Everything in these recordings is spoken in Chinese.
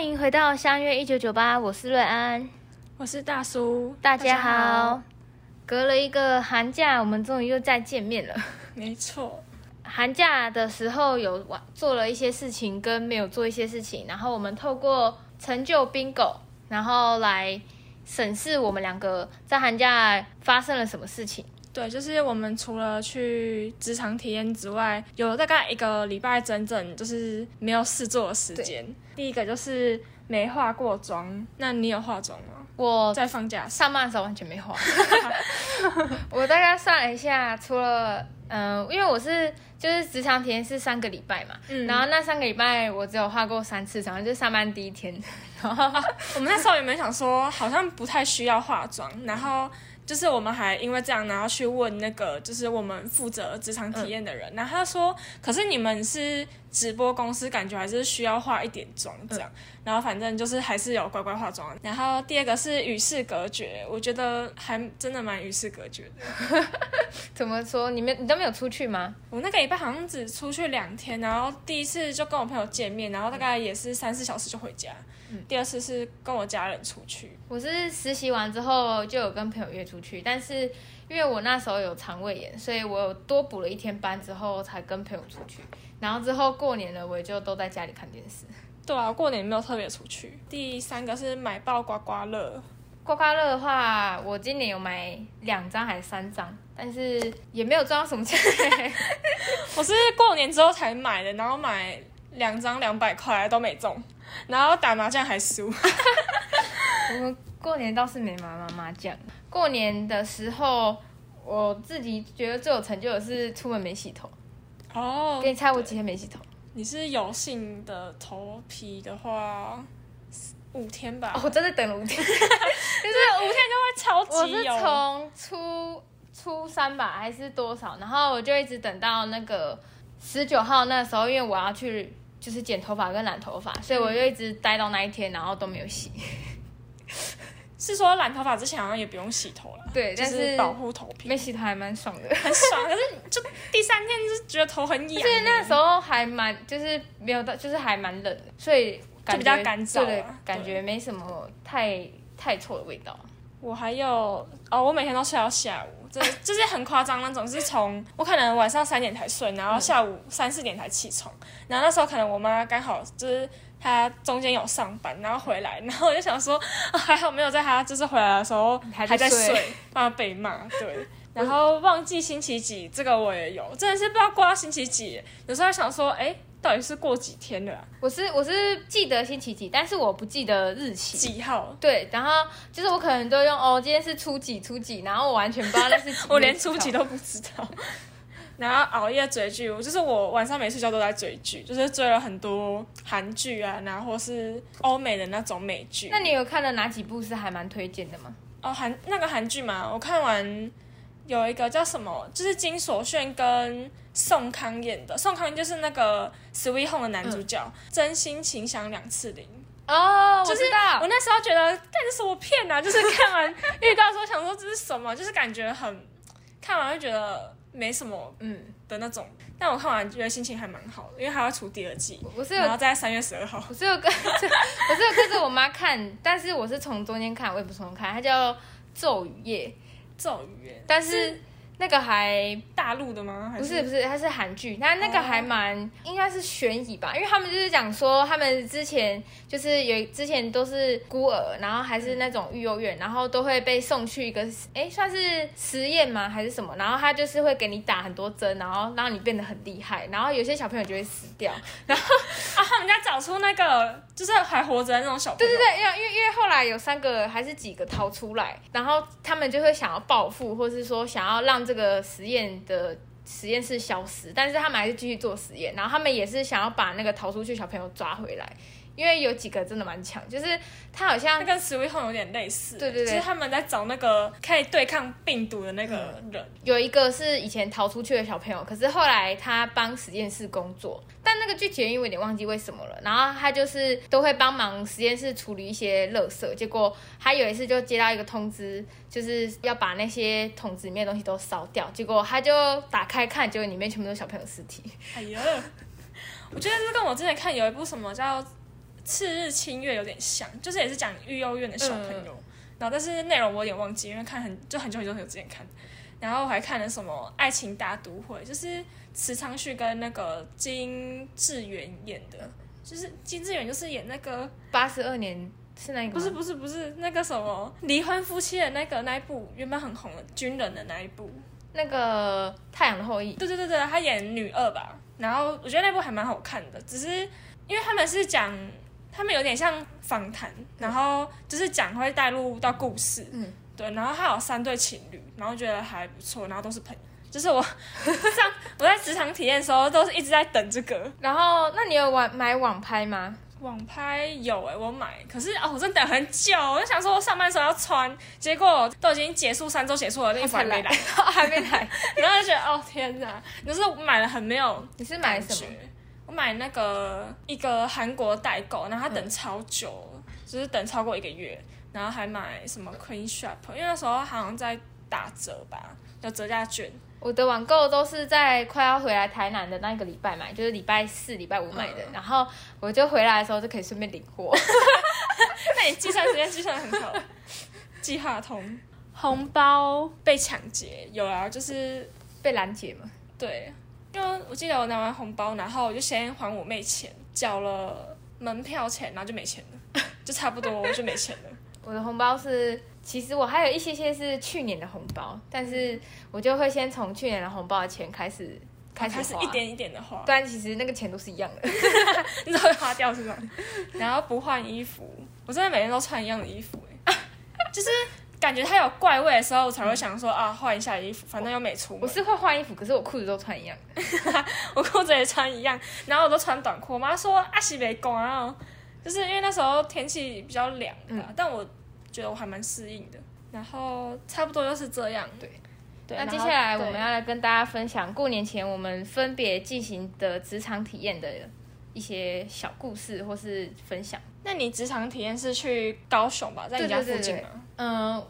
欢迎回到相约一九九八，我是瑞安，我是大叔，大家好。隔了一个寒假，我们终于又再见面了。没错，寒假的时候有做了一些事情，跟没有做一些事情，然后我们透过成就 bingo，然后来审视我们两个在寒假发生了什么事情。对，就是我们除了去职场体验之外，有大概一个礼拜整整就是没有事做的时间。第一个就是没化过妆，那你有化妆吗？我在放假上班的时候完全没化。我大概算了一下，除了嗯、呃，因为我是就是职场体验是三个礼拜嘛，嗯，然后那三个礼拜我只有化过三次妆，就上班第一天。然后我们那时候有没有想说，好像不太需要化妆，然后。就是我们还因为这样，然后去问那个就是我们负责职场体验的人，嗯、然后他说，可是你们是直播公司，感觉还是需要化一点妆这样，嗯、然后反正就是还是有乖乖化妆。然后第二个是与世隔绝，我觉得还真的蛮与世隔绝的。怎么说？你们你都没有出去吗？我那个礼拜好像只出去两天，然后第一次就跟我朋友见面，然后大概也是三四小时就回家。嗯、第二次是跟我家人出去。我是实习完之后就有跟朋友约出去，但是因为我那时候有肠胃炎，所以我有多补了一天班之后才跟朋友出去。然后之后过年了，我也就都在家里看电视。对啊，过年没有特别出去。第三个是买爆刮刮乐。刮刮乐的话，我今年有买两张还是三张，但是也没有赚到什么钱。我是过年之后才买的，然后买两张两百块都没中。然后打麻将还输，我们过年倒是没玩麻麻将。过年的时候，我自己觉得最有成就的是出门没洗头。哦，给你猜我几天没洗头？你是油性的头皮的话，五天吧。哦、我真的等了五天，就是五天就会超级油。我是从初初三吧，还是多少？然后我就一直等到那个十九号那时候，因为我要去。就是剪头发跟染头发，所以我就一直待到那一天，然后都没有洗。是说染头发之前好像也不用洗头了？对，但是保护头皮。没洗头还蛮爽的，很爽。可是就第三天就是觉得头很痒。就是那时候还蛮，就是没有到，就是还蛮冷的，所以感觉比较干燥，对，感觉没什么太太臭的味道。我还有哦，我每天都睡到下午。这 就是很夸张那种，是从我可能晚上三点才睡，然后下午三四点才起床，然后那时候可能我妈刚好就是她中间有上班，然后回来，然后我就想说，啊、还好没有在她就是回来的时候还在睡，怕被骂。对，然后忘记星期几，这个我也有，真的是不知道过到星期几，有时候想说，哎。到底是过几天的啊？我是我是记得星期几，但是我不记得日期几号。对，然后就是我可能都用哦，今天是初几初几，然后我完全不知道那是几。我连初几都不知道。然后熬夜追剧，我就是我晚上没睡觉都在追剧，就是追了很多韩剧啊，然后或是欧美的那种美剧。那你有看了哪几部是还蛮推荐的吗？哦，韩那个韩剧嘛，我看完。有一个叫什么，就是金所炫跟宋康演的，宋康就是那个《Sweet Home》的男主角，嗯、真心情想两次零哦，就是我那时候觉得，干这什么片啊？就是看完预告说想说这是什么，就是感觉很看完就觉得没什么嗯的那种，嗯、但我看完觉得心情还蛮好的，因为还要出第二季，我是然后在三月十二号，我是有跟 我是有跟着我妈看，但是我是从中间看，我也不从头看，它叫《咒语夜》。咒语，但是那个还大陆的吗？不是不是，它是韩剧，那那个还蛮应该是悬疑吧，因为他们就是讲说他们之前就是有之前都是孤儿，然后还是那种育幼院，然后都会被送去一个哎算是实验吗？还是什么，然后他就是会给你打很多针，然后让你变得很厉害，然后有些小朋友就会死掉，然后啊他们家找出那个就是还活着的那种小朋友，对对对，因为因为因为后来有三个还是几个逃出来，然后他们就会想要报复，或是说想要让这个实验的实验室消失，但是他们还是继续做实验，然后他们也是想要把那个逃出去小朋友抓回来。因为有几个真的蛮强，就是他好像跟 Sweet Home 有点类似，对对对，就是他们在找那个可以对抗病毒的那个人。嗯，有一个是以前逃出去的小朋友，可是后来他帮实验室工作，但那个具体原因我有点忘记为什么了。然后他就是都会帮忙实验室处理一些垃圾，结果他有一次就接到一个通知，就是要把那些桶子里面的东西都烧掉，结果他就打开看，结果里面全部都是小朋友尸体。哎呀，我觉得这跟我之前看有一部什么叫。次日清月有点像，就是也是讲育幼院的小朋友，嗯、然后但是内容我有点忘记，因为看很就很久很久很久之前看。然后我还看了什么《爱情大都会》，就是池昌旭跟那个金智媛演的，就是金智媛就是演那个八十二年是那个不是不是不是那个什么离婚夫妻的那个那一部原本很红的军人的那一部，那个《太阳的后裔》。对对对对，他演女二吧。然后我觉得那部还蛮好看的，只是因为他们是讲他们有点像访谈，然后就是讲会带入到故事。嗯。对，然后还有三对情侣，然后觉得还不错，然后都是朋友。就是我 上我在职场体验的时候，都是一直在等这个。然后，那你有网买网拍吗？网拍有哎、欸，我买，可是哦，我真的等很久。我就想说，我上班时候要穿，结果都已经结束三周结束了，那衣服还没来，还没来。然后就觉得哦天哪，就是买了很没有。你是买什么？我买那个一个韩国代购，然后他等超久，嗯、就是等超过一个月。然后还买什么 Queen Shop，因为那时候好像在打折吧，有折价券。我的网购都是在快要回来台南的那个礼拜买，就是礼拜四、礼拜五买的。嗯、然后我就回来的时候就可以顺便领货。那你计算时间计算的很好，计划通。红包被抢劫有啊，就是被拦截嘛。对，因为我记得我拿完红包，然后我就先还我妹钱，缴了门票钱，然后就没钱了，就差不多我就没钱了。我的红包是，其实我还有一些些是去年的红包，但是我就会先从去年的红包的钱开始开始花，一点一点的花，但其实那个钱都是一样的，你都会花掉是吧？然后不换衣服，我真的每天都穿一样的衣服，哎，就是感觉它有怪味的时候，我才会想说啊，换一下衣服，反正又没出门。我是会换衣服，可是我裤子都穿一样，我裤子也穿一样，然后我都穿短裤。我妈说阿西没讲啊。就是因为那时候天气比较凉，嗯，但我觉得我还蛮适应的。然后差不多就是这样，对。对，那接下来我们要来跟大家分享过年前我们分别进行的职场体验的一些小故事或是分享。那你职场体验是去高雄吧？在你家附近吗？嗯，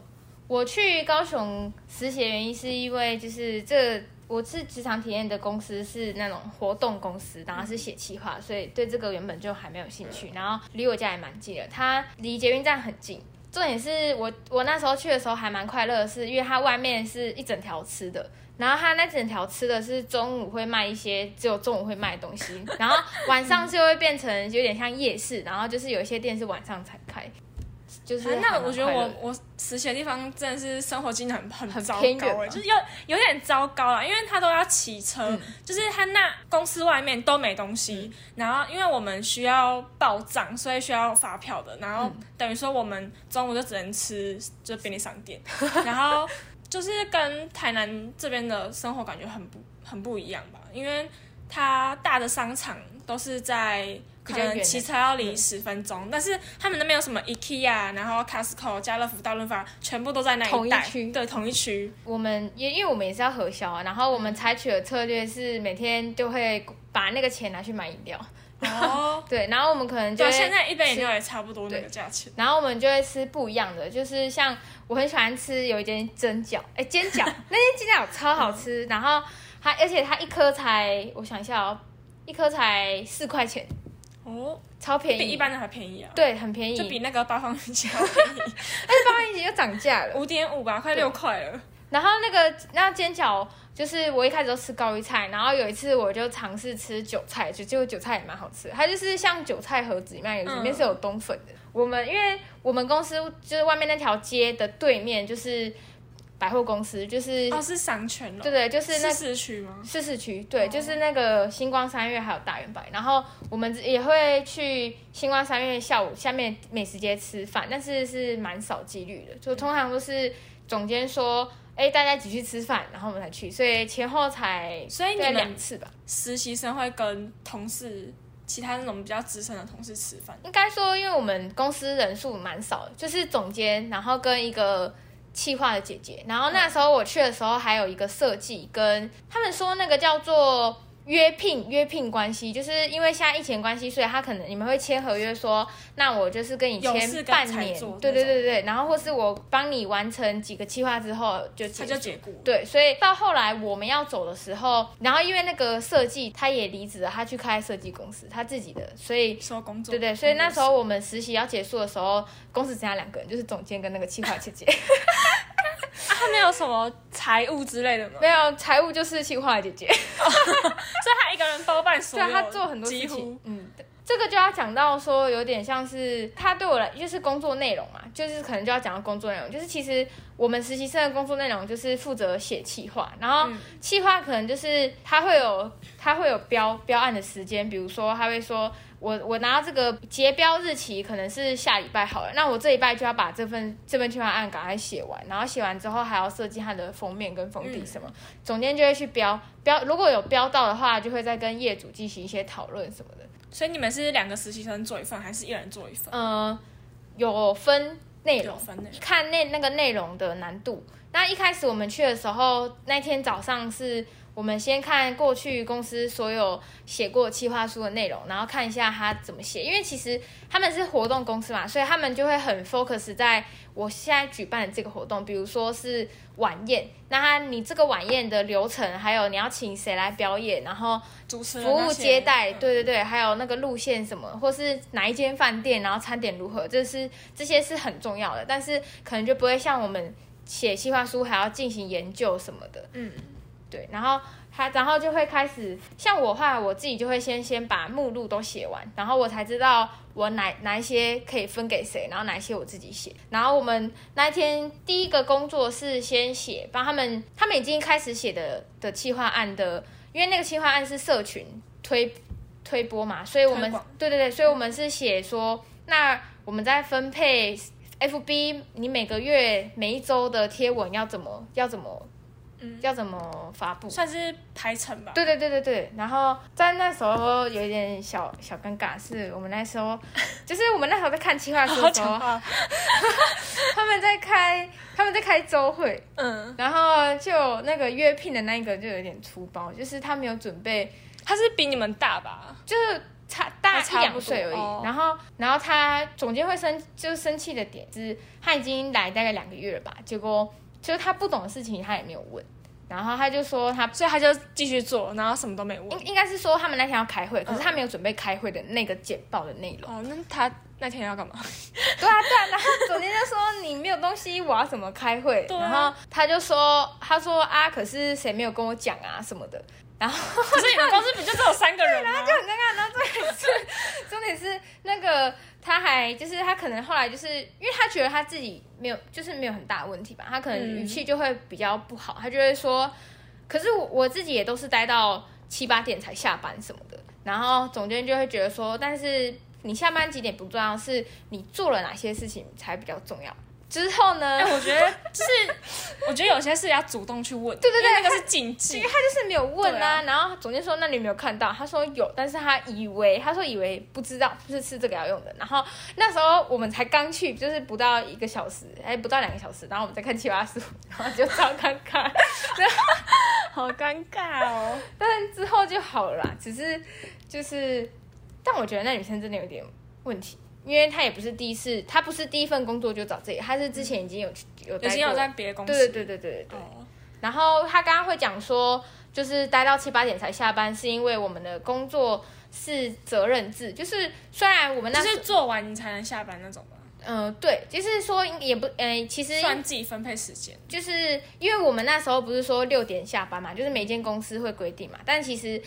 我去高雄实习的原因是因为就是这。我是职场体验的公司是那种活动公司，然后是写企划，所以对这个原本就还没有兴趣。然后离我家也蛮近的，它离捷运站很近。重点是我我那时候去的时候还蛮快乐是，因为它外面是一整条吃的，然后它那整条吃的是中午会卖一些只有中午会卖的东西，然后晚上就会变成有点像夜市，然后就是有一些店是晚上才开。就是、啊、那我觉得我我实习的地方真的是生活机能很很糟糕，就是有有点糟糕了，因为他都要骑车，嗯、就是他那公司外面都没东西，嗯、然后因为我们需要报账，所以需要发票的，然后等于说我们中午就只能吃就便利商店，然后就是跟台南这边的生活感觉很不很不一样吧，因为它大的商场都是在。可能骑车要离十分钟，但是他们那边有什么 IKEA，然后 Costco、家乐福、大润发，全部都在那一带。对，同一区。我们也因为我们也是要核销啊，然后我们采取的策略是每天就会把那个钱拿去买饮料。哦。对，然后我们可能就会现在一杯饮料也差不多那个价钱。然后我们就会吃不一样的，就是像我很喜欢吃有一间蒸饺，哎，煎饺，那间煎饺超好吃，然后它而且它一颗才，我想一下哦，一颗才四块钱。哦，超便宜，比一般的还便宜啊！对，很便宜，就比那个八方云集还便宜。但是八方云集又涨价了，五点五吧，快六块了。然后那个那煎饺，就是我一开始都吃高丽菜，然后有一次我就尝试吃韭菜，就结果韭菜也蛮好吃。它就是像韭菜盒子里面，里面是有冬粉的。嗯、我们因为我们公司就是外面那条街的对面就是。百货公司就是哦，是商圈了，对对，就是那市区吗？是市区，对，哦、就是那个星光三月还有大圆百，然后我们也会去星光三月下午下面美食街吃饭，但是是蛮少几率的，就通常都是总监说，哎，大家一起去吃饭，然后我们才去，所以前后才所以你们两次吧。实习生会跟同事，其他那种比较资深的同事吃饭，应该说，因为我们公司人数蛮少的，就是总监，然后跟一个。企划的姐姐，然后那时候我去的时候还有一个设计，跟他们说那个叫做约聘约聘关系，就是因为现在疫情关系，所以他可能你们会签合约说，那我就是跟你签半年，对对对对，然后或是我帮你完成几个计划之后就结他就解雇，对，所以到后来我们要走的时候，然后因为那个设计他也离职了，他去开设计公司，他自己的，所以说工作，对对，所以那时候我们实习要结束的时候，公司只剩下两个人，就是总监跟那个企划姐姐。啊、他没有什么财务之类的吗？没有，财务就是企划姐姐，所以他一个人包办所有，对，他做很多事情。嗯，这个就要讲到说，有点像是他对我来，就是工作内容嘛，就是可能就要讲到工作内容，就是其实我们实习生的工作内容就是负责写企划，然后企划可能就是他会有他会有标标案的时间，比如说他会说。我我拿到这个结标日期可能是下礼拜好了，那我这礼拜就要把这份这份计划案赶快写完，然后写完之后还要设计它的封面跟封底什么，嗯、总监就会去标标，如果有标到的话，就会再跟业主进行一些讨论什么的。所以你们是两个实习生做一份，还是一人做一份？嗯、呃，有分内容，分内容看那那个内容的难度。那一开始我们去的时候，那天早上是。我们先看过去公司所有写过企划书的内容，然后看一下他怎么写。因为其实他们是活动公司嘛，所以他们就会很 focus 在我现在举办的这个活动，比如说是晚宴。那他你这个晚宴的流程，还有你要请谁来表演，然后主持、服务接待，对对对，还有那个路线什么，或是哪一间饭店，然后餐点如何，这是这些是很重要的。但是可能就不会像我们写企划书还要进行研究什么的，嗯。对，然后他，然后就会开始，像我话，我自己就会先先把目录都写完，然后我才知道我哪哪一些可以分给谁，然后哪一些我自己写。然后我们那一天第一个工作是先写，帮他们，他们已经开始写的的企划案的，因为那个企划案是社群推推播嘛，所以我们对对对，所以我们是写说，那我们在分配 FB，你每个月每一周的贴文要怎么要怎么。嗯，要怎么发布？算是排程吧。对对对对对。然后在那时候有一点小小尴尬，是我们那时候，就是我们那时候在看企划书的时候，他们在开他们在开周会，嗯，然后就那个约聘的那一个就有点粗暴，就是他没有准备，他是比你们大吧？就是差大一两岁而已。哦、然后然后他总监会生就是生气的点是，他已经来大概两个月了吧，结果。就是他不懂的事情，他也没有问，然后他就说他，所以他就继续做，然后什么都没问。应应该是说他们那天要开会，可是他没有准备开会的那个简报的内容。哦，那他那天要干嘛？对啊，对啊。然后总监就说你没有东西，我要怎么开会？啊、然后他就说，他说啊，可是谁没有跟我讲啊什么的。然后 可是你们公司不就只有三个人吗？然后就很尴尬。然后重点是，重点是那个。他还就是他可能后来就是因为他觉得他自己没有就是没有很大的问题吧，他可能语气就会比较不好，他就会说，可是我我自己也都是待到七八点才下班什么的，然后总监就会觉得说，但是你下班几点不重要，是你做了哪些事情才比较重要。之后呢？哎，我觉得就是，我觉得有些事要主动去问。对对对，那个是禁忌。因为他就是没有问啊。啊然后总监说：“那你有没有看到？”他说：“有。”但是他以为，他说以为不知道，就是吃这个要用的。然后那时候我们才刚去，就是不到一个小时，哎，不到两个小时。然后我们在看企划书，然后就超尴尬，好尴尬哦。但是之后就好了啦，只是就是，但我觉得那女生真的有点问题。因为他也不是第一次，他不是第一份工作就找这里，他是之前已经有有已经有在别的公司，对对对对对对。哦、然后他刚刚会讲说，就是待到七八点才下班，是因为我们的工作是责任制，就是虽然我们那是做完你才能下班那种吧。嗯、呃，对，就是说也不，呃，其实算自己分配时间，就是因为我们那时候不是说六点下班嘛，就是每间公司会规定嘛，但其实。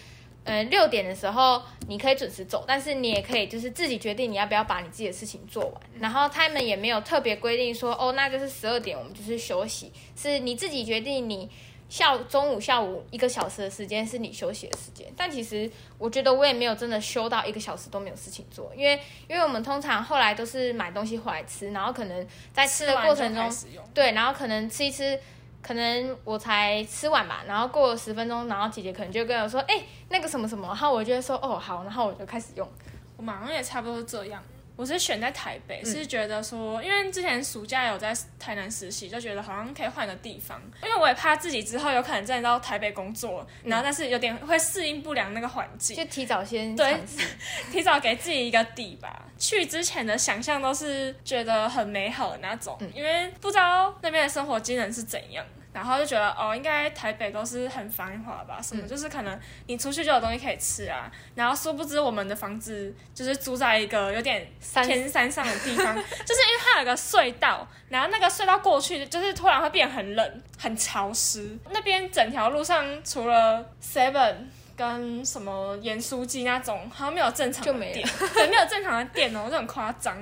嗯、呃，六点的时候你可以准时走，但是你也可以就是自己决定你要不要把你自己的事情做完。然后他们也没有特别规定说，哦，那就是十二点我们就是休息，是你自己决定你下午中午下午一个小时的时间是你休息的时间。但其实我觉得我也没有真的休到一个小时都没有事情做，因为因为我们通常后来都是买东西回来吃，然后可能在吃的过程中，对，然后可能吃一吃。可能我才吃完吧，然后过了十分钟，然后姐姐可能就跟我说：“哎、那个什么什么。”然后我就说：“哦，好。”然后我就开始用。我马上也差不多这样。我是选在台北，嗯、是觉得说，因为之前暑假有在台南实习，就觉得好像可以换个地方，因为我也怕自己之后有可能真的到台北工作，嗯、然后但是有点会适应不良那个环境，就提早先对，提早给自己一个底吧。去之前的想象都是觉得很美好的那种，嗯、因为不知道那边的生活机能是怎样。然后就觉得哦，应该台北都是很繁华吧？什么、嗯、就是可能你出去就有东西可以吃啊。然后殊不知我们的房子就是住在一个有点偏山上的地方，就是因为它有个隧道，然后那个隧道过去就是突然会变很冷、很潮湿。那边整条路上除了 Seven 跟什么盐酥鸡那种，好像没有正常的店，对，没有正常的店哦，就很夸张。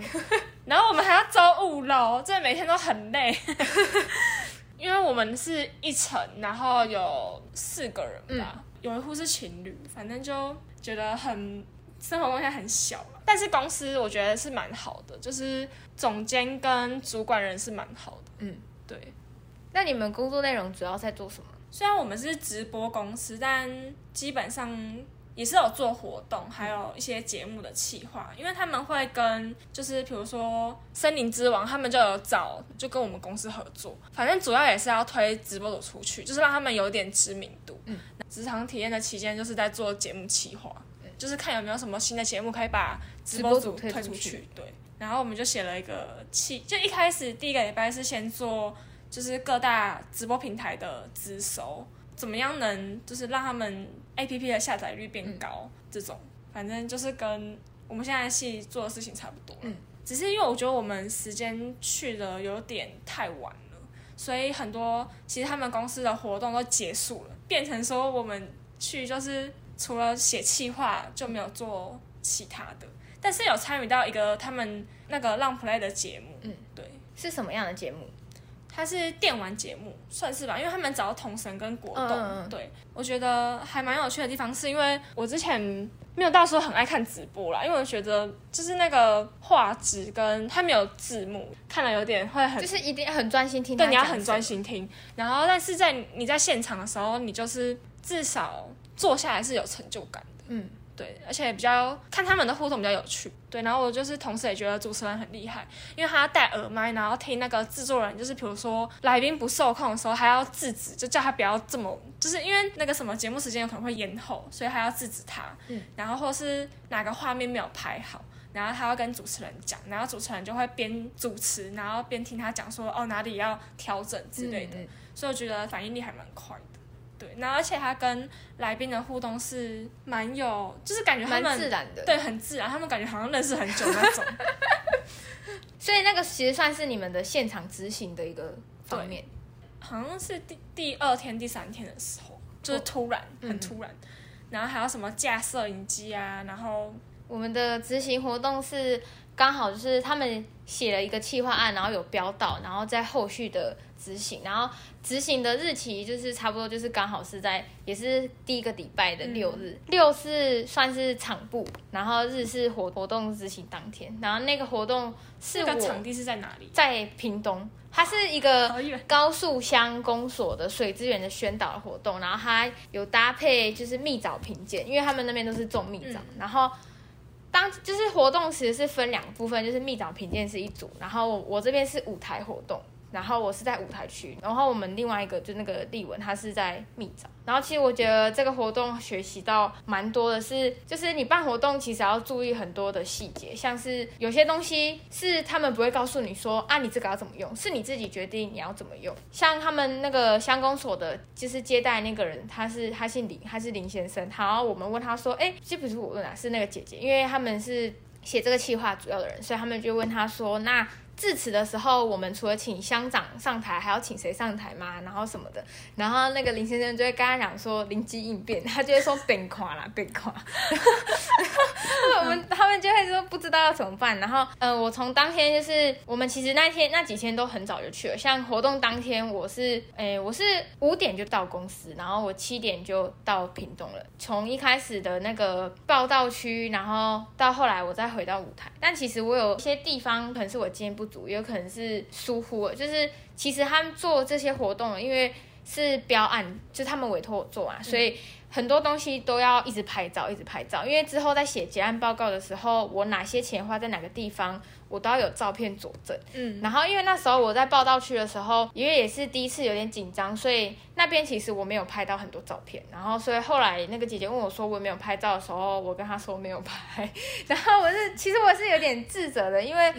然后我们还要走五楼，真的每天都很累。因为我们是一层，然后有四个人吧，嗯、有一户是情侣，反正就觉得很生活空间很小。但是公司我觉得是蛮好的，就是总监跟主管人是蛮好的。嗯，对。那你们工作内容主要在做什么？虽然我们是直播公司，但基本上。也是有做活动，还有一些节目的企划，因为他们会跟就是比如说森林之王，他们就有找就跟我们公司合作，反正主要也是要推直播主出去，就是让他们有点知名度。嗯，职场体验的期间就是在做节目企划，嗯、就是看有没有什么新的节目可以把直播主推出去。出去对，然后我们就写了一个企，就一开始第一个礼拜是先做就是各大直播平台的直收。怎么样能就是让他们 APP 的下载率变高？嗯、这种反正就是跟我们现在系做的事情差不多。嗯，只是因为我觉得我们时间去的有点太晚了，所以很多其实他们公司的活动都结束了，变成说我们去就是除了写企划就没有做其他的，但是有参与到一个他们那个浪 play 的节目。嗯，对，是什么样的节目？它是电玩节目，算是吧，因为他们找童神跟果冻。嗯、对，我觉得还蛮有趣的地方，是因为我之前没有到时候很爱看直播啦，因为我觉得就是那个画质跟它没有字幕，看了有点会很，就是一定要很专心听。对，你要很专心听。然后，但是在你在现场的时候，你就是至少坐下来是有成就感的。嗯。对，而且比较看他们的互动比较有趣。对，然后我就是同时也觉得主持人很厉害，因为他要戴耳麦，然后听那个制作人，就是比如说来宾不受控的时候，还要制止，就叫他不要这么，就是因为那个什么节目时间有可能会延后，所以还要制止他。嗯。然后或是哪个画面没有拍好，然后他要跟主持人讲，然后主持人就会边主持，然后边听他讲说哦哪里要调整之类的。嗯嗯。所以我觉得反应力还蛮快的。对，然后而且他跟来宾的互动是蛮有，就是感觉他们自然的，对，很自然，他们感觉好像认识很久那种。所以那个其实算是你们的现场执行的一个方面，好像是第第二天、第三天的时候，就是突然，哦、很突然，嗯、然后还有什么架摄影机啊，然后我们的执行活动是刚好就是他们写了一个企划案，然后有标到，然后在后续的。执行，然后执行的日期就是差不多，就是刚好是在也是第一个礼拜的六日，嗯、六是算是场部，然后日是活活动执行当天，然后那个活动是我那个场地是在哪里？在屏东，它是一个高速乡公所的水资源的宣导的活动，然后它有搭配就是蜜枣品鉴，因为他们那边都是种蜜枣，嗯、然后当就是活动其实是分两部分，就是蜜枣品鉴是一组，然后我，这边是舞台活动。然后我是在舞台区，然后我们另外一个就那个丽文，他是在密枣。然后其实我觉得这个活动学习到蛮多的是，是就是你办活动其实要注意很多的细节，像是有些东西是他们不会告诉你说啊，你这个要怎么用，是你自己决定你要怎么用。像他们那个乡公所的，就是接待那个人，他是他姓林，他是林先生。然后我们问他说，哎，这不是我问啊，是那个姐姐，因为他们是写这个企划主要的人，所以他们就问他说，那。致辞的时候，我们除了请乡长上台，还要请谁上台吗？然后什么的，然后那个林先生就会跟他讲说灵机应变，他就会说变垮啦，变垮。然后 我们他们就会说不知道要怎么办。然后，呃，我从当天就是我们其实那天那几天都很早就去了。像活动当天，我是诶我是五点就到公司，然后我七点就到屏东了。从一开始的那个报道区，然后到后来我再回到舞台。但其实我有一些地方可能是我今天不。也有可能是疏忽了，就是其实他们做这些活动，因为是标案，就他们委托我做啊，所以很多东西都要一直拍照，一直拍照，因为之后在写结案报告的时候，我哪些钱花在哪个地方，我都要有照片佐证。嗯，然后因为那时候我在报道区的时候，因为也是第一次有点紧张，所以那边其实我没有拍到很多照片。然后所以后来那个姐姐问我说我有没有拍照的时候，我跟她说没有拍。然后我是其实我是有点自责的，因为。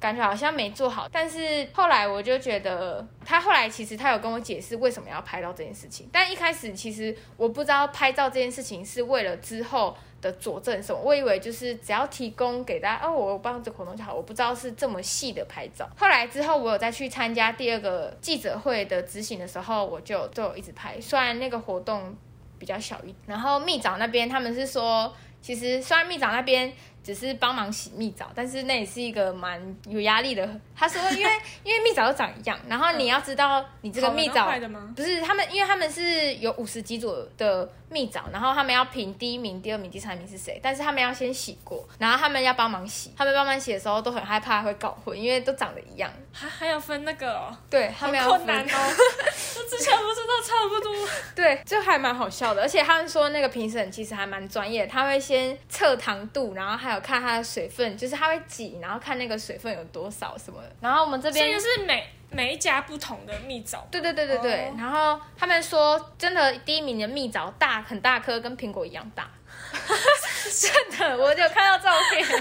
感觉好像没做好，但是后来我就觉得，她后来其实她有跟我解释为什么要拍到这件事情，但一开始其实我不知道拍照这件事情是为了之后的佐证什么，我以为就是只要提供给大家，哦，我帮这活动就好，我不知道是这么细的拍照。后来之后我有再去参加第二个记者会的执行的时候，我就就一直拍，虽然那个活动比较小一点，然后秘长那边他们是说，其实虽然秘长那边。只是帮忙洗蜜枣，但是那也是一个蛮有压力的。他说因，为 因为蜜枣都长一样，然后你要知道你这个蜜枣不是他们，因为他们是有五十几组的蜜枣，然后他们要评第一名、第二名、第三名是谁，但是他们要先洗过，然后他们要帮忙洗，他们帮忙洗的时候都很害怕会搞混，因为都长得一样。还还要分那个、哦？对，他们要分困难哦。我之前不是都差不多。对，就还蛮好笑的，而且他们说那个评审其实还蛮专业，他会先测糖度，然后还有。看它的水分，就是它会挤，然后看那个水分有多少什么的。然后我们这边就是每每一家不同的蜜枣。对对对对对。Oh. 然后他们说，真的第一名的蜜枣大很大颗，跟苹果一样大。真的，我有看到照片。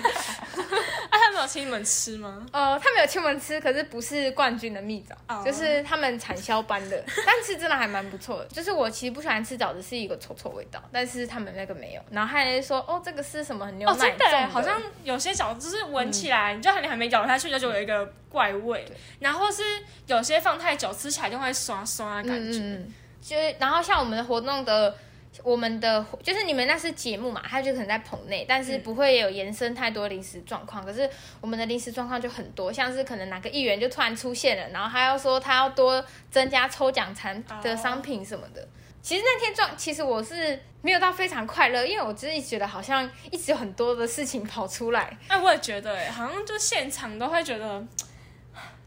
啊，他们有请你们吃吗？呃，他们有请我们吃，可是不是冠军的蜜枣，oh. 就是他们产销班的。但是真的还蛮不错的。就是我其实不喜欢吃枣子，是一个臭臭味道，但是他们那个没有。然后还有说，哦，这个是什么牛奶的？哦，真的，好像有些枣子就是闻起来，嗯、你就你还没咬下去，就就有一个怪味。然后是有些放太久，吃起来就会刷刷的感觉。嗯，就是然后像我们的活动的。我们的就是你们那是节目嘛，他就可能在棚内，但是不会有延伸太多临时状况。可是我们的临时状况就很多，像是可能哪个议员就突然出现了，然后他要说他要多增加抽奖产的商品什么的。Oh. 其实那天状，其实我是没有到非常快乐，因为我自己觉得好像一直有很多的事情跑出来。哎，我也觉得，哎，好像就现场都会觉得，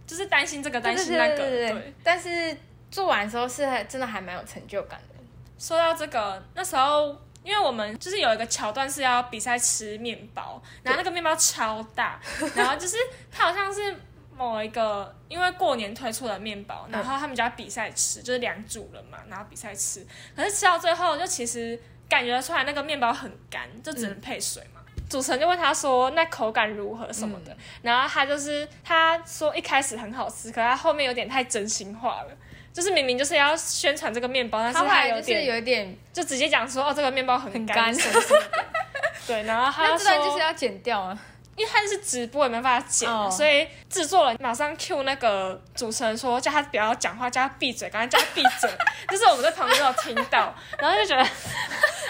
就是担心这个，担心那个，对，对，对，对，对，但是做完的时候是真的还蛮有成就感的。说到这个，那时候因为我们就是有一个桥段是要比赛吃面包，然后那个面包超大，然后就是它好像是某一个因为过年推出的面包，然后他们就要比赛吃，就是两组人嘛，然后比赛吃，可是吃到最后就其实感觉出来那个面包很干，就只能配水嘛。嗯、主持人就问他说：“那口感如何什么的？”嗯、然后他就是他说一开始很好吃，可是他后面有点太真心话了。就是明明就是要宣传这个面包，但是他有点有一点就直接讲说哦，这个面包很干，对，然后他 那这段就是要剪掉啊，因为他是直播也没办法剪，oh. 所以制作人马上 cue 那个主持人说叫他不要讲话，叫他闭嘴，赶快叫他闭嘴，就是我们在旁边有听到，然后就觉得。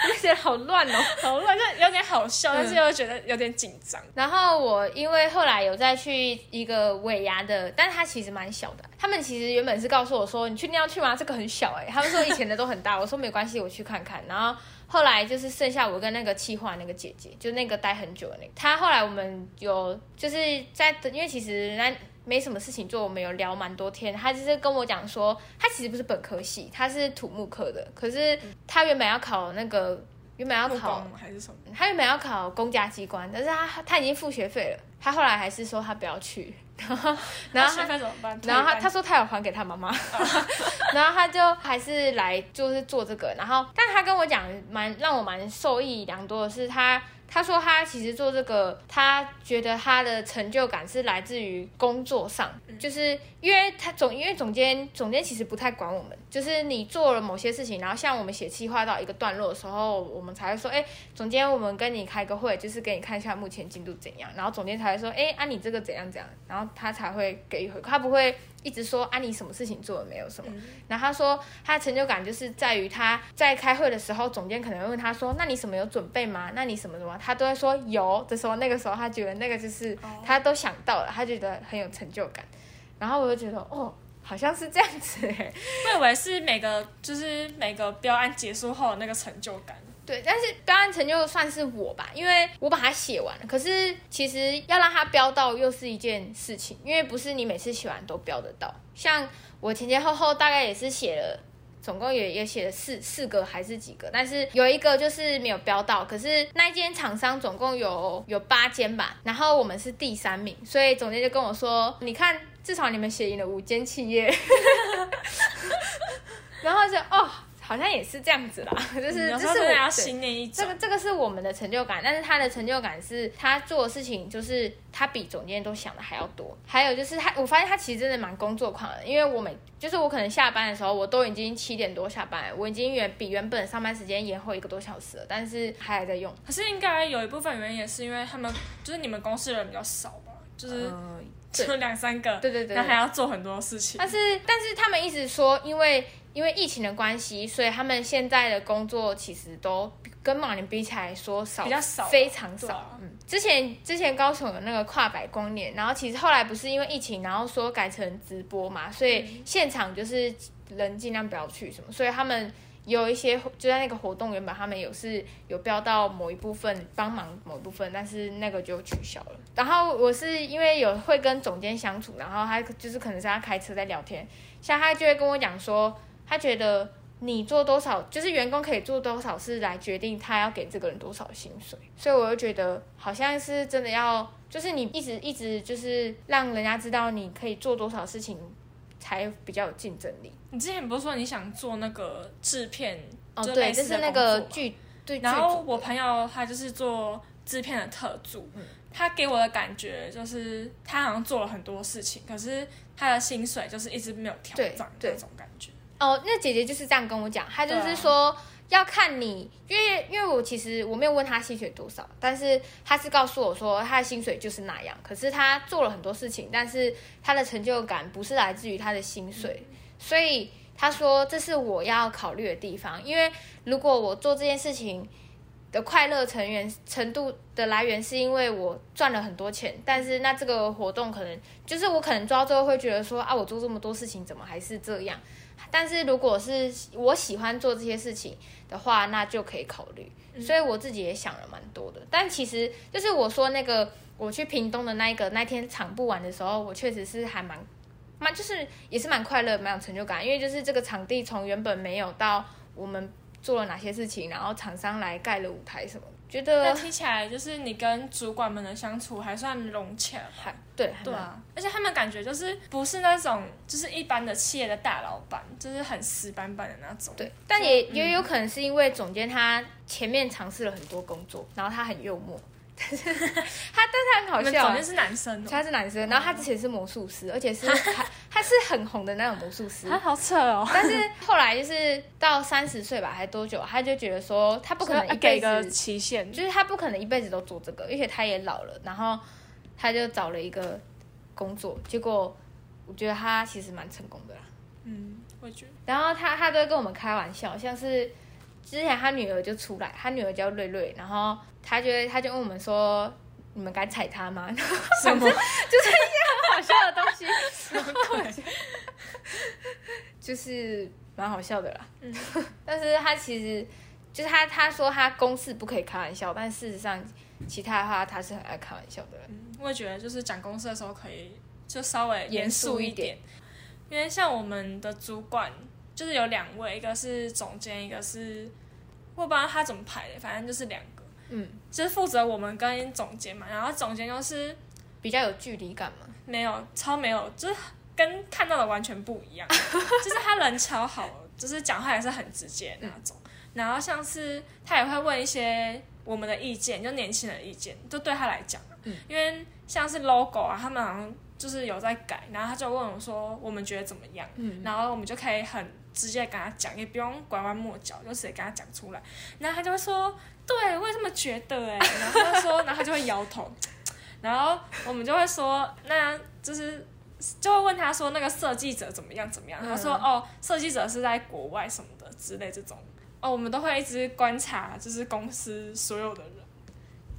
有点好乱哦，好乱，就有点好笑，但是又觉得有点紧张。然后我因为后来有再去一个尾牙的，但是它其实蛮小的。他们其实原本是告诉我说：“你确定要去吗？这个很小哎。”他们说以前的都很大，我说没关系，我去看看。然后后来就是剩下我跟那个企划那个姐姐，就那个待很久的那个。她后来我们有就是在，因为其实那。没什么事情做，我们有聊蛮多天。她就是跟我讲说，她其实不是本科系，她是土木科的。可是她原本要考那个，原本要考还是什么？他原本要考公家机关，但是他他已经付学费了。他后来还是说他不要去。然后，然后他？然后他他说他有还给他妈妈。然后他就还是来就是做这个。然后，但他跟我讲蛮让我蛮受益良多的是他。他说他其实做这个，他觉得他的成就感是来自于工作上，就是因为他总因为总监总监其实不太管我们，就是你做了某些事情，然后像我们写企划到一个段落的时候，我们才会说，哎，总监，我们跟你开个会，就是给你看一下目前进度怎样，然后总监才会说，哎，啊你这个怎样怎样，然后他才会给予回馈，他不会。一直说啊，你什么事情做了没有什么？嗯、然后他说他的成就感就是在于他在开会的时候，总监可能会问他说：“那你什么有准备吗？那你什么什么？”他都会说有的时候，那个时候他觉得那个就是他都想到了，他觉得很有成就感。然后我就觉得哦，好像是这样子哎，我以为是每个就是每个标案结束后的那个成就感。对，但是标案成就算是我吧，因为我把它写完了。可是其实要让它标到又是一件事情，因为不是你每次写完都标得到。像我前前后后大概也是写了总共也也写了四四个还是几个，但是有一个就是没有标到。可是那一间厂商总共有有八间吧，然后我们是第三名，所以总监就跟我说：“你看，至少你们写赢了五间企业。”然后就哦。好像也是这样子啦，就是就是我要新年一这个这个是我们的成就感，但是他的成就感是他做的事情，就是他比总监都想的还要多。还有就是他，我发现他其实真的蛮工作狂的，因为我每就是我可能下班的时候，我都已经七点多下班，我已经远比原本上班时间延后一个多小时了，但是他还在用。可是应该有一部分原因也是因为他们就是你们公司人比较少吧，就是。呃 就两三个，对对对，那还要做很多事情。但是，但是他们一直说，因为因为疫情的关系，所以他们现在的工作其实都跟往年比起来说少，比较少，非常少。啊、嗯，之前之前高雄有那个跨百光年，然后其实后来不是因为疫情，然后说改成直播嘛，所以现场就是人尽量不要去什么，所以他们。有一些就在那个活动，原本他们有是有标到某一部分帮忙某一部分，但是那个就取消了。然后我是因为有会跟总监相处，然后他就是可能是他开车在聊天，像他就会跟我讲说，他觉得你做多少，就是员工可以做多少事来决定他要给这个人多少薪水。所以我就觉得好像是真的要，就是你一直一直就是让人家知道你可以做多少事情。才比较有竞争力。你之前不是说你想做那个制片？哦，对，就是那个剧，对。然后我朋友他就是做制片的特助，嗯，他给我的感觉就是他好像做了很多事情，可是他的薪水就是一直没有调涨，这种感觉。哦，那姐姐就是这样跟我讲，她就是说。要看你，因为因为我其实我没有问他薪水多少，但是他是告诉我说他的薪水就是那样。可是他做了很多事情，但是他的成就感不是来自于他的薪水，所以他说这是我要考虑的地方。因为如果我做这件事情的快乐成员程度的来源是因为我赚了很多钱，但是那这个活动可能就是我可能做到最后会觉得说啊，我做这么多事情怎么还是这样？但是如果是我喜欢做这些事情的话，那就可以考虑。所以我自己也想了蛮多的。但其实就是我说那个我去屏东的那一个那天场布完的时候，我确实是还蛮蛮就是也是蛮快乐、蛮有成就感。因为就是这个场地从原本没有到我们做了哪些事情，然后厂商来盖了舞台什么的。觉得那听起来就是你跟主管们的相处还算融洽，还对对啊，而且他们感觉就是不是那种就是一般的企业的大老板，就是很死板板的那种。对，但也也有可能是因为总监他前面尝试了很多工作，然后他很幽默。他，但是他很好笑。总监是男生，他是男生，然后他之前是魔术师，而且是他他是很红的那种魔术师。他好扯哦。但是后来就是到三十岁吧，还多久，他就觉得说他不可能一辈子期限，就是他不可能一辈子都做这个，而且他也老了，然后他就找了一个工作，结果我觉得他其实蛮成功的啦。嗯，我也觉得。然后他他都会跟我们开玩笑，像是之前他女儿就出来，他女儿叫瑞瑞，然后。他觉得，他就问我们说：“你们敢踩他吗？” 什么？就是一些很好笑的东西？就是蛮好笑的啦。嗯，但是他其实就是他，他说他公事不可以开玩笑，但事实上其他的话他是很爱开玩笑的人。嗯，我也觉得，就是讲公事的时候可以就稍微严肃一点，因为像我们的主管就是有两位，一个是总监，一个是我不知道他怎么排的，反正就是两个。嗯，就是负责我们跟总监嘛，然后总监就是比较有距离感嘛，没有，超没有，就是跟看到的完全不一样，就是他人超好，就是讲话也是很直接的那种，嗯、然后像是他也会问一些我们的意见，就年轻人的意见，就对他来讲，嗯，因为像是 logo 啊，他们好像就是有在改，然后他就问我说我们觉得怎么样，嗯，然后我们就可以很直接跟他讲，也不用拐弯抹角，就直接跟他讲出来，然后他就会说。对，我也这么觉得哎，然后他说，然后他就会摇头，然后我们就会说，那就是就会问他说，那个设计者怎么样怎么样？他说哦，设计者是在国外什么的之类这种。哦，我们都会一直观察，就是公司所有的人，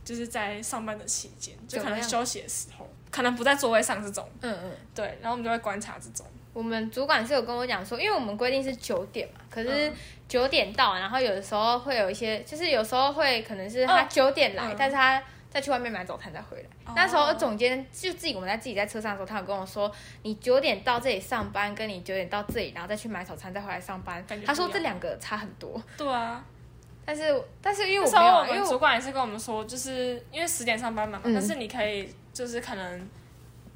就是在上班的期间，就可能休息的时候，可能不在座位上这种，嗯嗯，对，然后我们就会观察这种。我们主管是有跟我讲说，因为我们规定是九点嘛，可是九点到，然后有的时候会有一些，就是有时候会可能是他九点来，嗯、但是他再去外面买早餐再回来。哦、那时候总监就自己我们在自己在车上的时候，他有跟我说，你九点到这里上班，跟你九点到这里，然后再去买早餐再回来上班，他说这两个差很多。对啊。但是但是因为我没有，我们主管也是跟我们说，就是因为十点上班嘛，嗯、但是你可以就是可能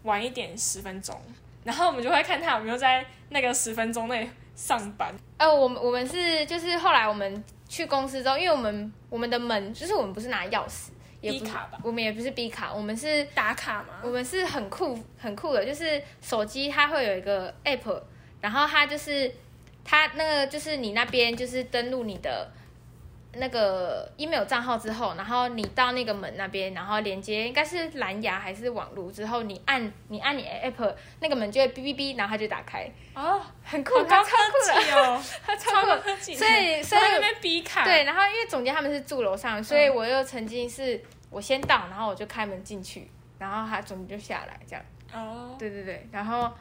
晚一点十分钟，然后我们就会看他有没有在那个十分钟内上班。呃，我们我们是就是后来我们去公司之后，因为我们我们的门就是我们不是拿钥匙，也不是 B 卡吧，我们也不是 B 卡，我们是打卡嘛，我们是很酷很酷的，就是手机它会有一个 app，然后它就是它那个就是你那边就是登录你的。那个 email 账号之后，然后你到那个门那边，然后连接应该是蓝牙还是网络之后，你按你按你 app 那个门就会哔哔哔，然后它就打开。哦，很酷，它超酷的哦，它 超酷。所以所以那边逼卡。对，然后因为总监他们是住楼上，所以我又曾经是我先到，然后我就开门进去，然后他总监就下来这样。哦。对对对，然后。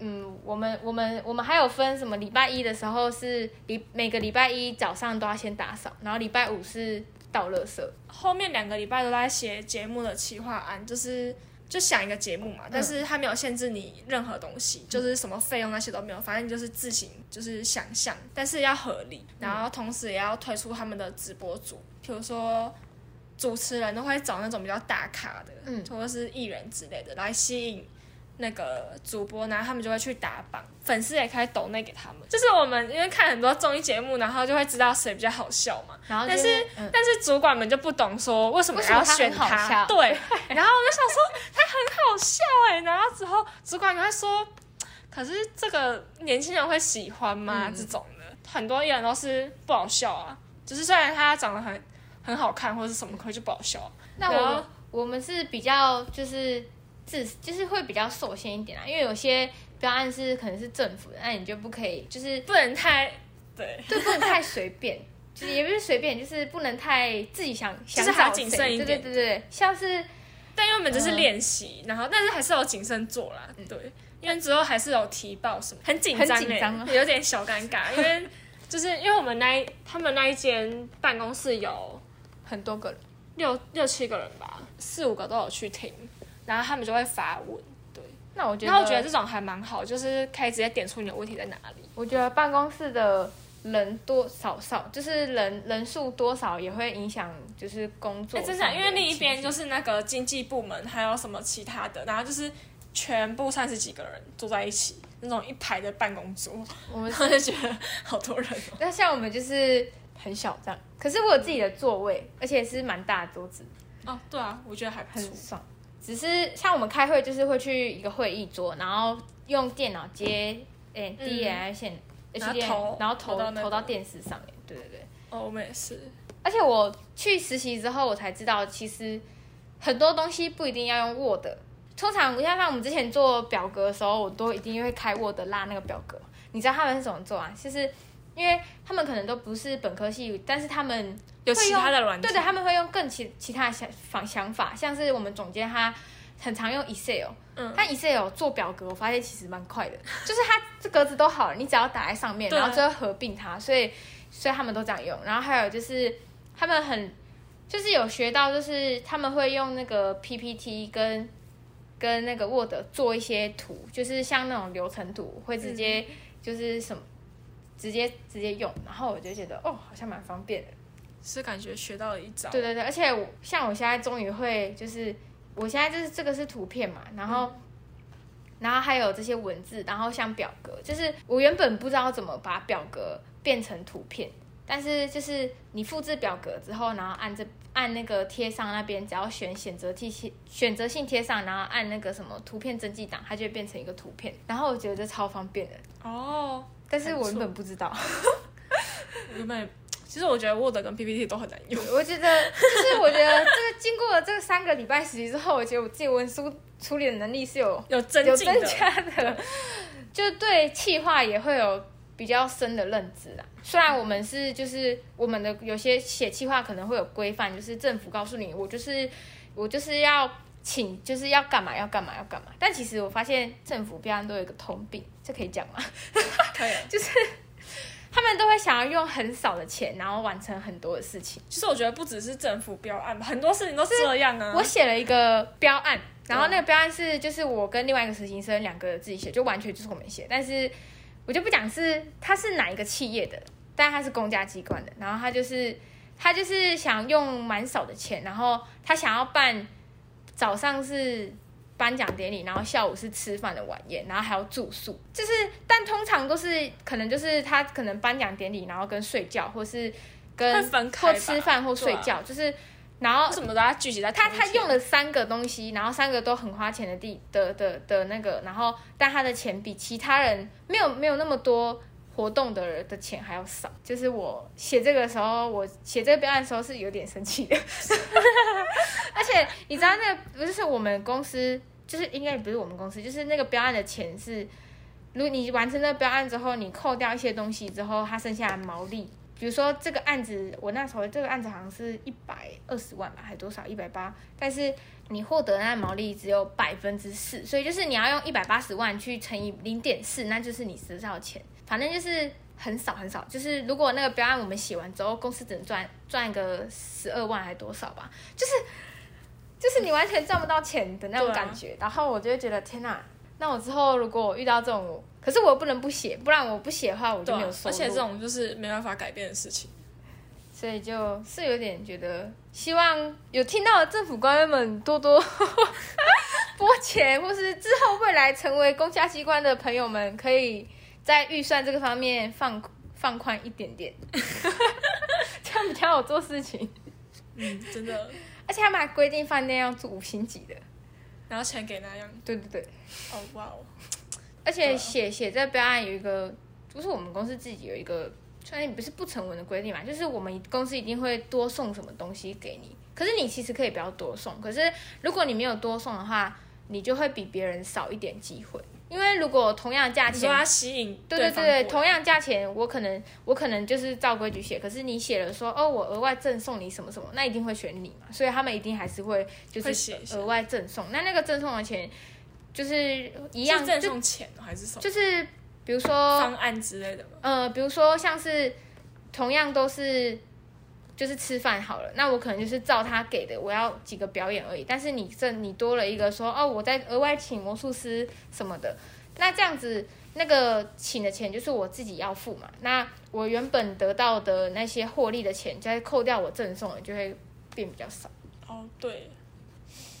嗯，我们我们我们还有分什么？礼拜一的时候是礼每个礼拜一早上都要先打扫，然后礼拜五是倒垃圾。后面两个礼拜都在写节目的企划案，就是就想一个节目嘛，但是它没有限制你任何东西，嗯、就是什么费用那些都没有，反正就是自行就是想象，但是要合理，然后同时也要推出他们的直播组，比如说主持人都会找那种比较大咖的，嗯，或者是艺人之类的来吸引。那个主播，然后他们就会去打榜，粉丝也可以抖内给他们。就是我们因为看很多综艺节目，然后就会知道谁比较好笑嘛。然后、就是，但是、嗯、但是主管们就不懂说为什么要选他。他对，然后我就想说他很好笑哎，然后之后主管就会说，可是这个年轻人会喜欢吗？嗯、这种的很多艺人都是不好笑啊，就是虽然他长得很很好看或者是什么，可是就不好笑。那我们我们是比较就是。是，就是会比较受限一点啊，因为有些标案是可能是政府的，那你就不可以，就是不能太对，对，不能太随便，就是也不是随便，就是不能太自己想，就是还要谨慎一点，对对对对，像是，但因为我们只是练习，嗯、然后但是还是有谨慎做啦，对，因为之后还是有提报什么，很紧张，很紧张、啊，有点小尴尬，因为 就是因为我们那一他们那一间办公室有很多个人，六六七个人吧，四五个都有去听。然后他们就会发问，对。那我觉得，那我觉得这种还蛮好，就是可以直接点出你的问题在哪里。我觉得办公室的人多少少，就是人人数多少也会影响，就是工作。真的，因为另一边就是那个经济部门，还有什么其他的，然后就是全部三十几个人坐在一起，那种一排的办公桌，我们 就觉得好多人哦。那像我们就是很小这样，可是我有自己的座位，而且是蛮大的桌子。哦，对啊，我觉得还很爽。只是像我们开会，就是会去一个会议桌，然后用电脑接诶 DAI 线 HDMI，然后投投到，投到电视上面。对对对。哦，我们也是。而且我去实习之后，我才知道，其实很多东西不一定要用 Word。通常像像我们之前做表格的时候，我都一定会开 Word 拉那个表格。你知道他们是怎么做啊？其实因为他们可能都不是本科系，但是他们。有其他的软件，对对，他们会用更其其他的想法想法，像是我们总监他很常用 Excel，嗯，他 Excel 做表格，我发现其实蛮快的，就是他这格子都好了，你只要打在上面，然后最后合并它，所以所以他们都这样用。然后还有就是他们很就是有学到，就是他们会用那个 PPT 跟跟那个 Word 做一些图，就是像那种流程图，会直接就是什么、嗯、直接直接用，然后我就觉得哦，好像蛮方便的。是感觉学到了一招。对对对，而且我像我现在终于会，就是我现在就是这个是图片嘛，然后、嗯、然后还有这些文字，然后像表格，就是我原本不知道怎么把表格变成图片，但是就是你复制表格之后，然后按这按那个贴上那边，只要选选择性选择性贴上，然后按那个什么图片增记档，它就会变成一个图片。然后我觉得这超方便的哦，但是我原本不知道，原本。其实我觉得 Word 跟 PPT 都很难用。我觉得，就是我觉得这个经过了这三个礼拜实习之后，我觉得我自己文书处理的能力是有有增有增加的，就对企划也会有比较深的认知啦。虽然我们是就是我们的有些写企划可能会有规范，就是政府告诉你我就是我就是要请就是要干嘛要干嘛要干嘛，但其实我发现政府标案都有一个通病，这可以讲吗？可以，就是。他们都会想要用很少的钱，然后完成很多的事情。其实我觉得不只是政府标案吧，很多事情都是这样啊。我写了一个标案，然后那个标案是就是我跟另外一个实习生两个自己写，就完全就是我们写。但是我就不讲是他是哪一个企业的，但他是公家机关的。然后他就是他就是想用蛮少的钱，然后他想要办早上是。颁奖典礼，然后下午是吃饭的晚宴，然后还要住宿，就是，但通常都是可能就是他可能颁奖典礼，然后跟睡觉，或是跟或吃饭或睡觉，啊、就是，然后什么都要聚集在他他用了三个东西，然后三个都很花钱的地的的的，的那个，然后但他的钱比其他人没有没有那么多活动的人的钱还要少，就是我写这个时候，我写这个标案的时候是有点生气的。而且你知道那个不是我们公司，就是应该也不是我们公司，就是那个标案的钱是，如果你完成那个标案之后，你扣掉一些东西之后，它剩下的毛利，比如说这个案子，我那时候这个案子好像是一百二十万吧，还多少一百八，但是你获得那毛利只有百分之四，所以就是你要用一百八十万去乘以零点四，那就是你得到钱，反正就是很少很少，就是如果那个标案我们写完之后，公司只能赚赚个十二万还多少吧，就是。就是你完全赚不到钱的那种感觉，啊、然后我就会觉得天哪，那我之后如果我遇到这种，可是我又不能不写，不然我不写的话我就没有收入。而且这种就是没办法改变的事情，所以就是有点觉得，希望有听到的政府官员们多多 拨钱，或是之后未来成为公家机关的朋友们，可以在预算这个方面放放宽一点点，这样比较好做事情。嗯，真的。而且他们还规定饭店要住五星级的，然后钱给那样。对对对。哦哇哦！而且写写这标案有一个，就是我们公司自己有一个，虽然不是不成文的规定嘛，就是我们公司一定会多送什么东西给你。可是你其实可以不要多送，可是如果你没有多送的话，你就会比别人少一点机会。因为如果同样价钱，说它吸引对对对对，同样价钱，我可能我可能就是照规矩写，可是你写了说哦，我额外赠送你什么什么，那一定会选你嘛，所以他们一定还是会就是额外赠送。那那个赠送的钱就是一样赠送钱还是什么？就是比如说方案之类的吗？呃，比如说像是同样都是。就是吃饭好了，那我可能就是照他给的，我要几个表演而已。但是你这你多了一个说哦，我在额外请魔术师什么的，那这样子那个请的钱就是我自己要付嘛。那我原本得到的那些获利的钱，再扣掉我赠送的，就会变比较少。哦，对。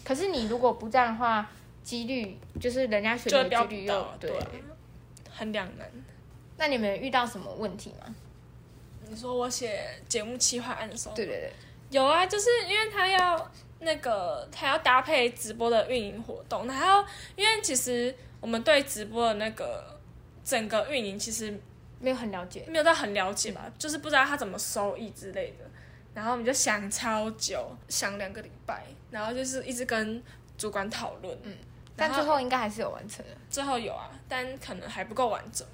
可是你如果不这样的话，几率就是人家选的几率又对，对，很两难。那你们遇到什么问题吗？你说我写节目企划案的时候，对对对，有啊，就是因为他要那个，他要搭配直播的运营活动，然后因为其实我们对直播的那个整个运营其实没有很了解，没有到很了解。嘛，就是不知道他怎么收益之类的，然后我们就想超久，想两个礼拜，然后就是一直跟主管讨论，嗯，但最后应该还是有完成的，最后有啊，但可能还不够完整，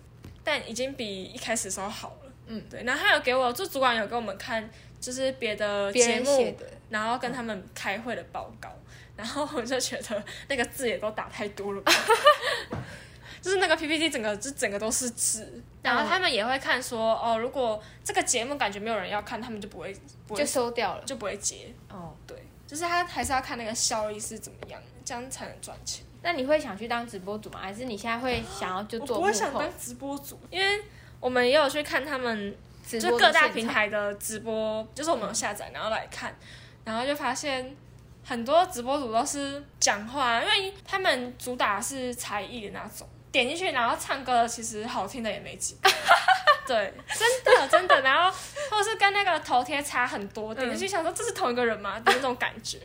但已经比一开始的时候好了。嗯，对，然后他有给我，就主管有给我们看，就是别的节目，然后跟他们开会的报告，嗯、然后我就觉得那个字也都打太多了，就是那个 PPT 整个就整个都是字，然后他们也会看说，哦，如果这个节目感觉没有人要看，他们就不会，不会就收掉了，就不会接。哦，对，就是他还是要看那个效益是怎么样，这样才能赚钱。那你会想去当直播主吗？还是你现在会想要就做？我不会想当直播主，因为。我们也有去看他们，就各大平台的直播，就是我们有下载，然后来看，然后就发现很多直播主都是讲话，因为他们主打是才艺的那种，点进去然后唱歌，其实好听的也没几个，对，真的真的，然后或者是跟那个头贴差很多，点进去想说这是同一个人吗？的那种感觉，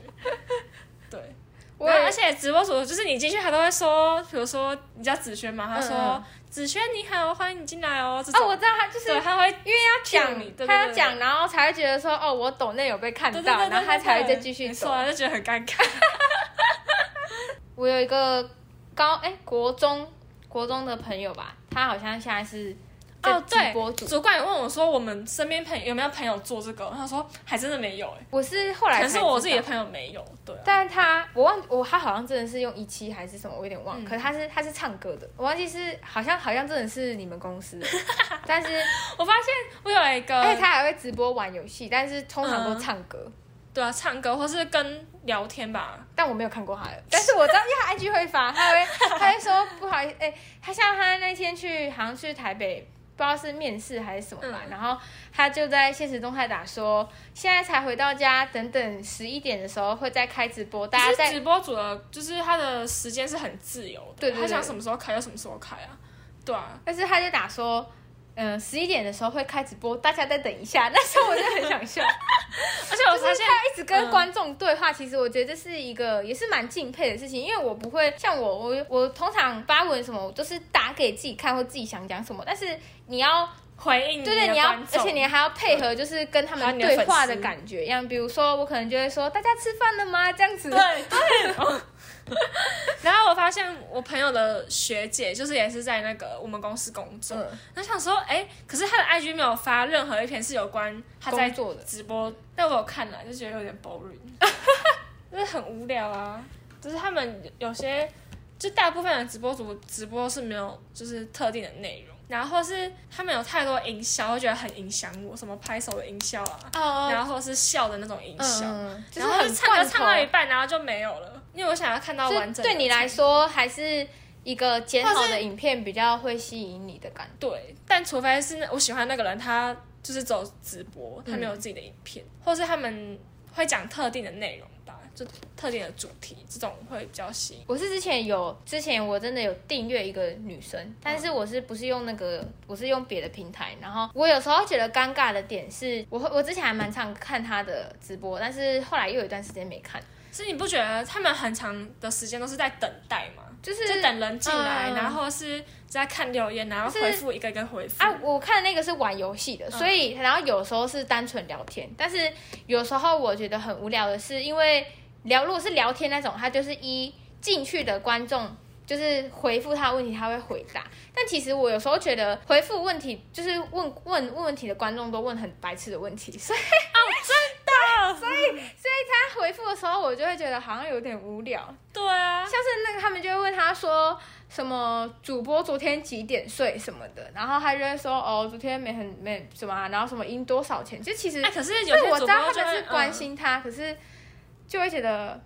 对，我而且直播主就是你进去他都会说，比如说你叫子轩嘛，他说。子轩你好，欢迎你进来哦。哦，我知道他就是，他会因为要讲，他要讲，然后才会觉得说，哦，我抖那有被看到，然后他才会再继续说，就觉得很尴尬。我有一个高哎国中国中的朋友吧，他好像现在是哦，对主。管也问我说，我们身边朋友有没有朋友做这个？他说还真的没有哎。我是后来，可是我自己的朋友没有，对。但他我忘我他好像真的是用一期还是什么，我有点忘。可是他是他是唱歌的，我忘记是好像好像真的是你们公司。但是我发现我有一个，而且他还会直播玩游戏，但是通常都唱歌。对啊，唱歌或是跟聊天吧，但我没有看过他的，但是我知道，因为他 IG 会发，他会他会说不好意思，哎、欸，他像他那天去，好像去台北，不知道是面试还是什么吧，嗯、然后他就在现实动态打说，现在才回到家，等等十一点的时候会再开直播，大家在直播组的，就是他的时间是很自由的，对，对，对，他想什么时候开就什么时候开啊，对啊，但是他就打说。嗯，十一点的时候会开直播，大家再等一下。那时候我就很想笑，而且我发现他一直跟观众对话，嗯、其实我觉得这是一个也是蛮敬佩的事情，因为我不会像我我我通常发文什么，我都是打给自己看或自己想讲什么，但是你要回应，对对，你要，而且你还要配合，就是跟他们对话的感觉，样比如说我可能就会说大家吃饭了吗？这样子，对对。然后我发现我朋友的学姐就是也是在那个我们公司工作，那、嗯、想说，哎，可是她的 IG 没有发任何一篇是有关她在做的直播，但我有看了，就觉得有点 boring，就是很无聊啊。就是他们有些，就大部分的直播主直播是没有就是特定的内容。然后是他们有太多营销，我觉得很影响我，什么拍手的营销啊，oh, 然后是笑的那种营销，嗯、然后是唱歌唱到一半，然后就没有了，因为我想要看到完整的。对你来说，还是一个剪好的影片比较会吸引你的感觉。对，但除非是我喜欢那个人，他就是走直播，他没有自己的影片，嗯、或是他们会讲特定的内容。就特定的主题，这种会比较吸引。我是之前有，之前我真的有订阅一个女生，但是我是不是用那个，我是用别的平台。然后我有时候觉得尴尬的点是，我我之前还蛮常看她的直播，但是后来又有一段时间没看。是你不觉得他们很长的时间都是在等待吗？就是就等人进来，嗯、然后是在看留言，然后回复一个一个回复。啊，我看的那个是玩游戏的，所以然后有时候是单纯聊天，但是有时候我觉得很无聊的是因为。聊，如果是聊天那种，他就是一进去的观众，就是回复他的问题，他会回答。但其实我有时候觉得回复问题，就是问问问问题的观众都问很白痴的问题，所以哦，真的，所以所以他回复的时候，我就会觉得好像有点无聊。对啊，像是那个他们就会问他说什么主播昨天几点睡什么的，然后他就会说哦，昨天没很没什么啊，然后什么赢多少钱，就其实，哎，可是有些主播就我知道他们是关心他，嗯、可是。就会觉得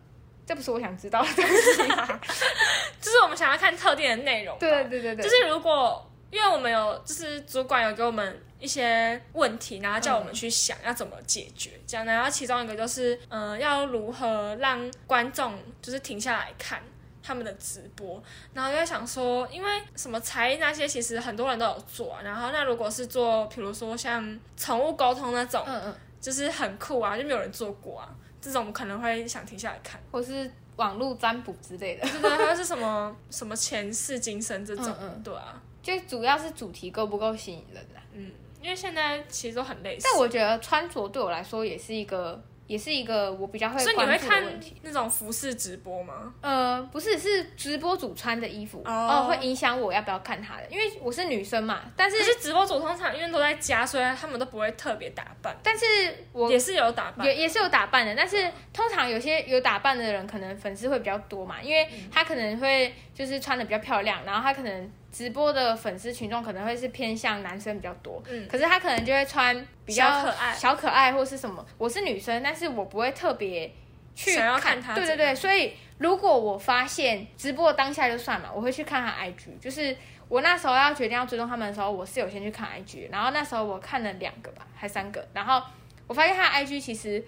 这不是我想知道的东西，就是我们想要看特定的内容。对对对对，就是如果因为我们有，就是主管有给我们一些问题，然后叫我们去想要怎么解决，这样。然后其中一个就是，嗯、呃，要如何让观众就是停下来看他们的直播。然后就在想说，因为什么才艺那些，其实很多人都有做。然后那如果是做，比如说像宠物沟通那种，嗯嗯，就是很酷啊，就没有人做过啊。这种可能会想停下来看，或是网络占卜之类的，对对对，还有是什么什么前世今生这种，嗯嗯。对啊，就主要是主题够不够吸引人啊？嗯，因为现在其实都很类似，但我觉得穿着对我来说也是一个。也是一个我比较会。所以你会看那种服饰直播吗？呃，不是，是直播主穿的衣服哦、呃，会影响我要不要看他的，因为我是女生嘛。但是，是直播主通常因为都在家，所以他们都不会特别打扮。但是我也是有打扮，也也是有打扮的。但是通常有些有打扮的人，可能粉丝会比较多嘛，因为他可能会就是穿的比较漂亮，然后他可能。直播的粉丝群众可能会是偏向男生比较多，嗯，可是他可能就会穿比较可爱、小可爱或是什么。我是女生，但是我不会特别去想要看他。对对对，所以如果我发现直播当下就算了，我会去看他 IG。就是我那时候要决定要追踪他们的时候，我是有先去看 IG，然后那时候我看了两个吧，还三个，然后我发现他的 IG 其实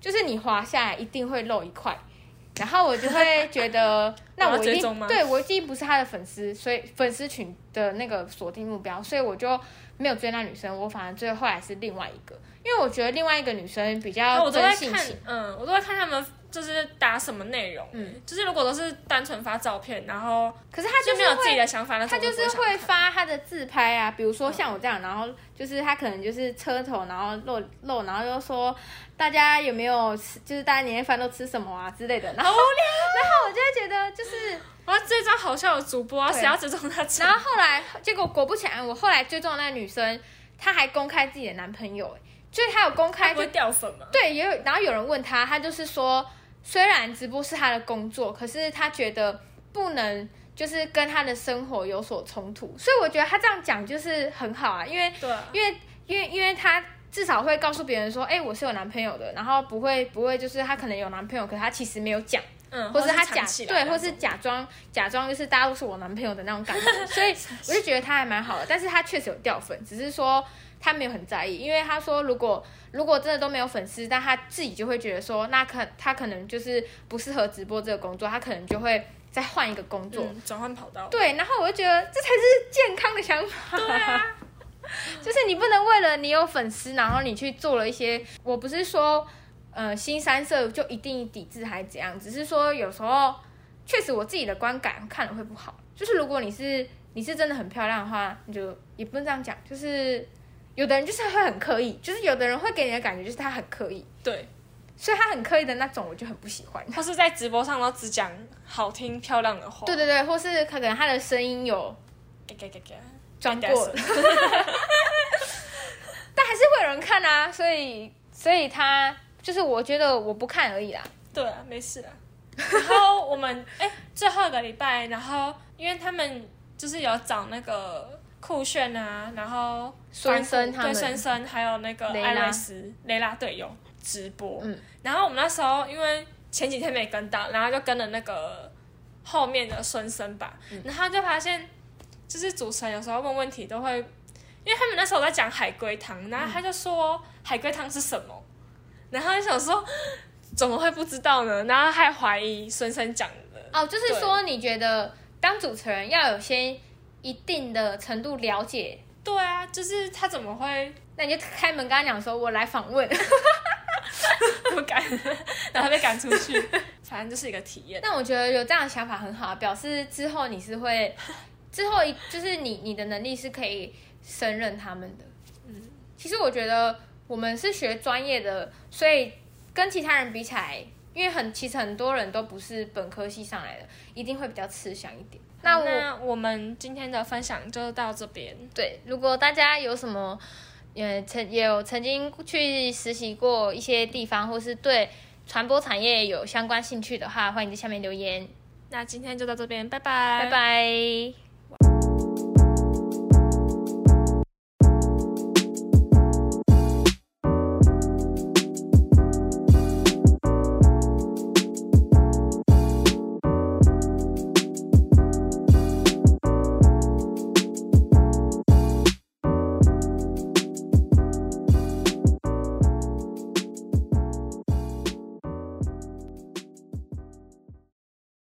就是你滑下来一定会漏一块。然后我就会觉得，那我一定对我一定不是他的粉丝，所以粉丝群的那个锁定目标，所以我就没有追那女生。我反而最后来是另外一个，因为我觉得另外一个女生比较真性情。嗯，我都在看他们就是打什么内容，嗯，就是如果都是单纯发照片，然后可是他就没有自己的想法，他就是会发他的自拍啊，比如说像我这样，然后就是他可能就是车头，然后露露，然后就说。大家有没有吃？就是大家年夜饭都吃什么啊之类的？然后，然后我就会觉得，就是哇，这张好笑的主播啊，谁要追踪他？然后后来结果果不其然，我后来追踪的那个女生，她还公开自己的男朋友，就是她有公开，不会掉粉吗？对，也有。然后有人问她，她就是说，虽然直播是他的工作，可是他觉得不能就是跟他的生活有所冲突，所以我觉得他这样讲就是很好啊，因为对啊，因为因为因为他。至少会告诉别人说，哎、欸，我是有男朋友的，然后不会不会就是他可能有男朋友，可是他其实没有讲，嗯，或是他假对，或是假装假装就是大家都是我男朋友的那种感觉，所以我就觉得他还蛮好的，但是他确实有掉粉，只是说他没有很在意，因为他说如果如果真的都没有粉丝，但他自己就会觉得说，那可他可能就是不适合直播这个工作，他可能就会再换一个工作，转、嗯、换跑道，对，然后我就觉得这才是健康的想法，对啊。就是你不能为了你有粉丝，然后你去做了一些，我不是说，呃，新三色就一定抵制还是怎样，只是说有时候确实我自己的观感看了会不好。就是如果你是你是真的很漂亮的话，你就也不能这样讲。就是有的人就是会很刻意，就是有的人会给你的感觉就是他很刻意，对，所以他很刻意的那种我就很不喜欢。他是在直播上都只讲好听漂亮的话，对对对，或是可能他的声音有。转过了，但还是会有人看啊，所以所以他就是我觉得我不看而已啦。对啊，没事啦。然后我们哎、欸，最后一个礼拜，然后因为他们就是有找那个酷炫啊，然后孙生对孙生还有那个艾瑞斯雷拉队友直播。嗯，然后我们那时候因为前几天没跟到，然后就跟了那个后面的孙生吧，嗯、然后就发现。就是主持人有时候问问题都会，因为他们那时候在讲海龟汤，然后他就说海龟汤是什么，然后就想说怎么会不知道呢？然后还怀疑孙生讲的。哦，就是说你觉得当主持人要有些一定的程度了解？对啊，就是他怎么会？那你就开门跟他讲说，我来访问，不敢，然后被赶出去，反正就是一个体验。那我觉得有这样的想法很好，表示之后你是会。之后一就是你你的能力是可以胜任他们的，嗯，其实我觉得我们是学专业的，所以跟其他人比起来，因为很其实很多人都不是本科系上来的，一定会比较吃香一点。那我那我们今天的分享就到这边。对，如果大家有什么也曾也有曾经去实习过一些地方，或是对传播产业有相关兴趣的话，欢迎在下面留言。那今天就到这边，拜拜，拜拜。